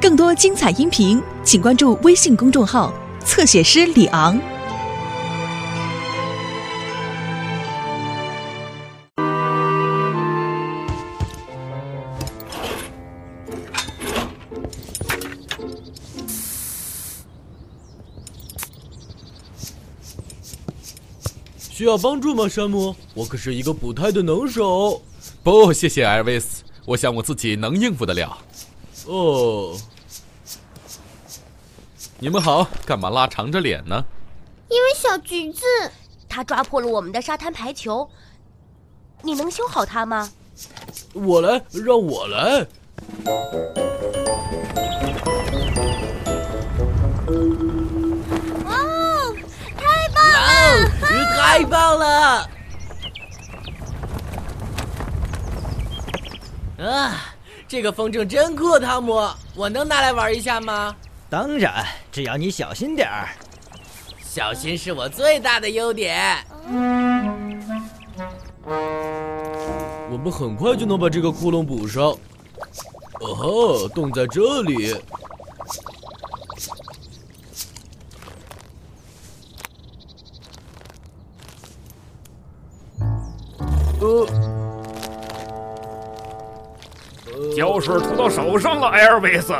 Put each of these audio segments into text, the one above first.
更多精彩音频，请关注微信公众号“侧写师李昂”。需要帮助吗，山姆？我可是一个补胎的能手。不，谢谢艾尔维斯，我想我自己能应付得了。哦，你们好，干嘛拉长着脸呢？因为小橘子它抓破了我们的沙滩排球，你能修好它吗？我来，让我来。哦，太棒了！太棒了！啊，这个风筝真酷，汤姆，我能拿来玩一下吗？当然，只要你小心点儿。小心是我最大的优点。我们很快就能把这个窟窿补上。哦吼，洞在这里。呃，胶水涂到手上了，艾尔维斯。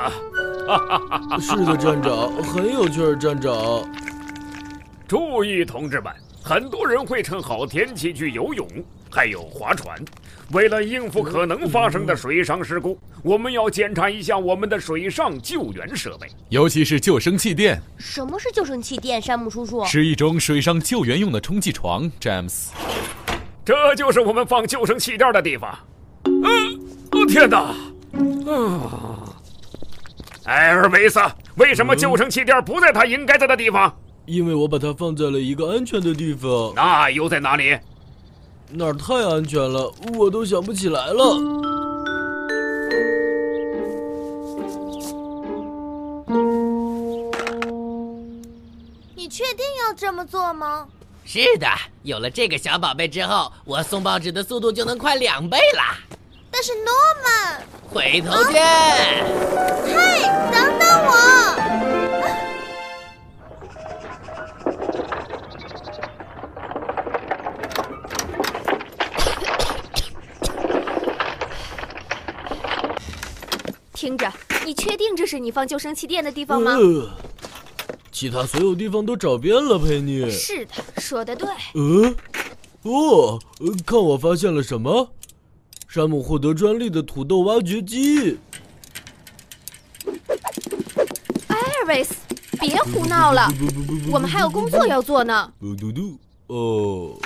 是的，站长，很有趣儿，站长。注意，同志们，很多人会趁好天气去游泳，还有划船。为了应付可能发生的水上事故，我们要检查一下我们的水上救援设备，尤其是救生气垫。什么是救生气垫，山姆叔叔？是一种水上救援用的充气床，詹姆斯。这就是我们放救生气垫的地方。嗯，哦天哪！啊，艾尔维斯，为什么救生气垫不在它应该在的地方？因为我把它放在了一个安全的地方。那又在哪里？那儿太安全了，我都想不起来了。你确定要这么做吗？是的，有了这个小宝贝之后，我送报纸的速度就能快两倍啦。但是诺曼，回头见。嘿，等等我！听着，你确定这是你放救生气垫的地方吗？呃，其他所有地方都找遍了，佩妮。是的，说的对。呃，哦，呃看我发现了什么？山姆获得专利的土豆挖掘机。艾尔维斯，别胡闹了，不不不不我们还有工作要做呢。嘟嘟嘟，哦，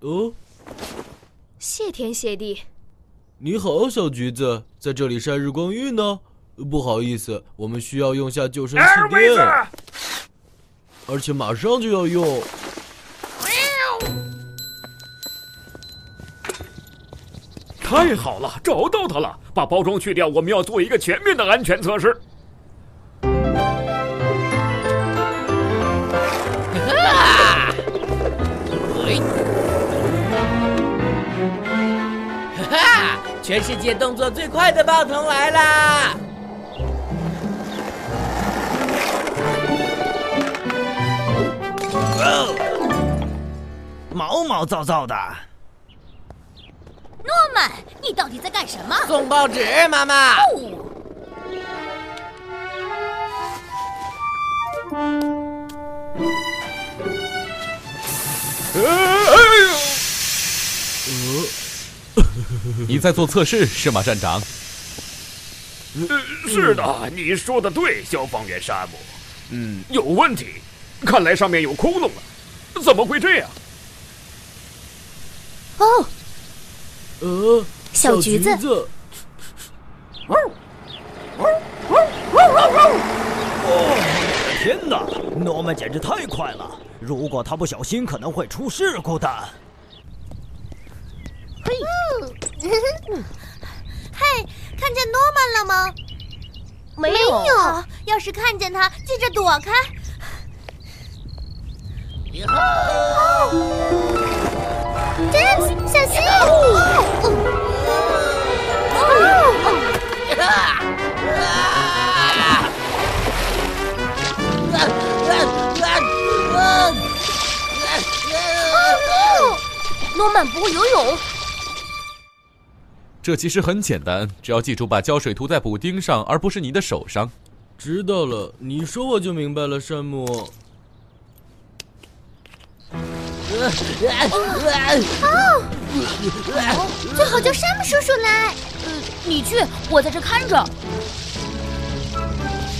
哦，谢天谢地，你好，小橘子，在这里晒日光浴呢。不好意思，我们需要用下救生气，垫，而且马上就要用。太好了，找到它了！把包装去掉，我们要做一个全面的安全测试。喂，哈哈！全世界动作最快的报童来啦！毛毛躁躁的。你到底在干什么？送报纸，妈妈。你在做测试是吗，站长？呃，是的，你说的对，消防员山姆。嗯，有问题，看来上面有窟窿了。怎么会这样？哦，呃，小橘子子，天哪，诺曼简直太快了！如果他不小心，可能会出事故的。嘿，嘿看见诺曼了吗？没没有，要是看见他，记着躲开。詹姆站起小心。哦哦啊啊啊啊啊啊啊啊啊啊啊啊啊诺曼不会游泳。这其实很简单只要记住把胶水涂在补丁上而不是你的手上。知道了你说我就明白了山姆。最好叫山姆叔叔来。呃你去，我在这看着。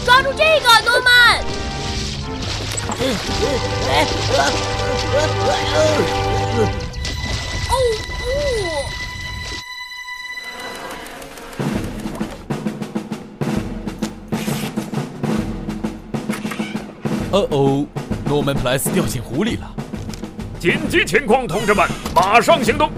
抓住这个，诺曼！哦不！哦哦，诺曼普莱斯掉进湖里了。紧急情况，同志们，马上行动！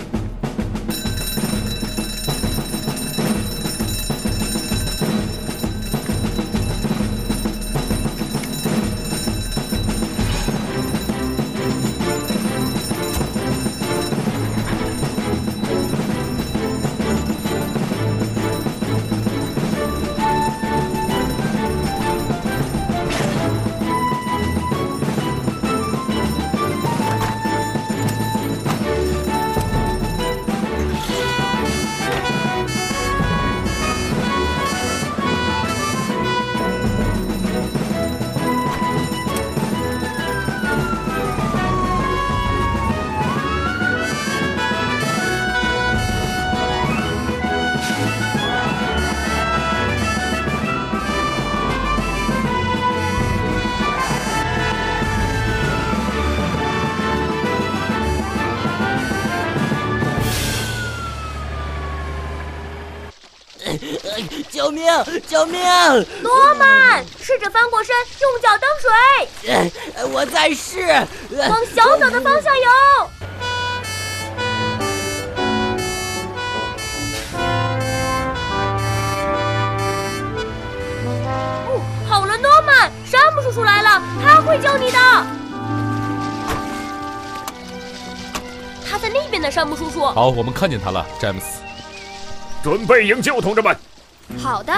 救命！救命！诺曼，试着翻过身，用脚蹬水，呃我在试。往小岛的方向游。哦，好了，诺曼，山姆叔叔来了，他会救你的。他在那边的，山姆叔叔。好，我们看见他了，詹姆斯。准备营救，同志们！好的。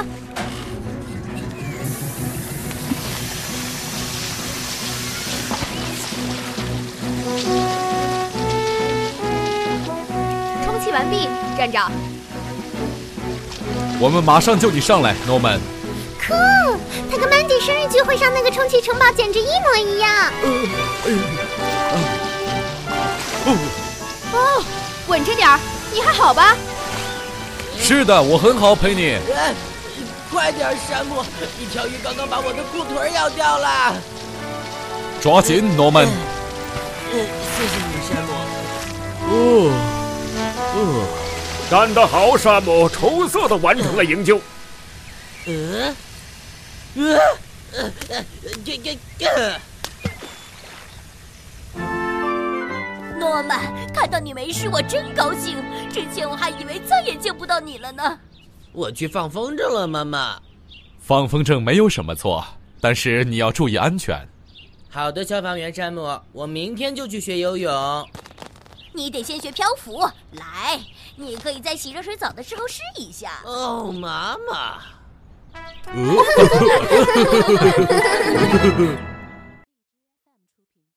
充气完毕，站长。我们马上就你上来，诺曼。酷！他跟曼迪生日聚会上那个充气城堡简直一模一样。哦，稳着点儿，你还好吧？是的，我很好，陪你。呃快点，山姆！一条鱼刚刚把我的裤腿咬掉了。抓紧，诺曼。嗯，谢谢你，山姆。哦，哦，干得好，山姆！出色的完成了营救。呃，呃，呃，呃，这这这。诺曼，看到你没事，我真高兴。之前我还以为再也见不到你了呢。我去放风筝了，妈妈。放风筝没有什么错，但是你要注意安全。好的，消防员山姆，我明天就去学游泳。你得先学漂浮。来，你可以在洗热水澡的时候试一下。哦，妈妈。呃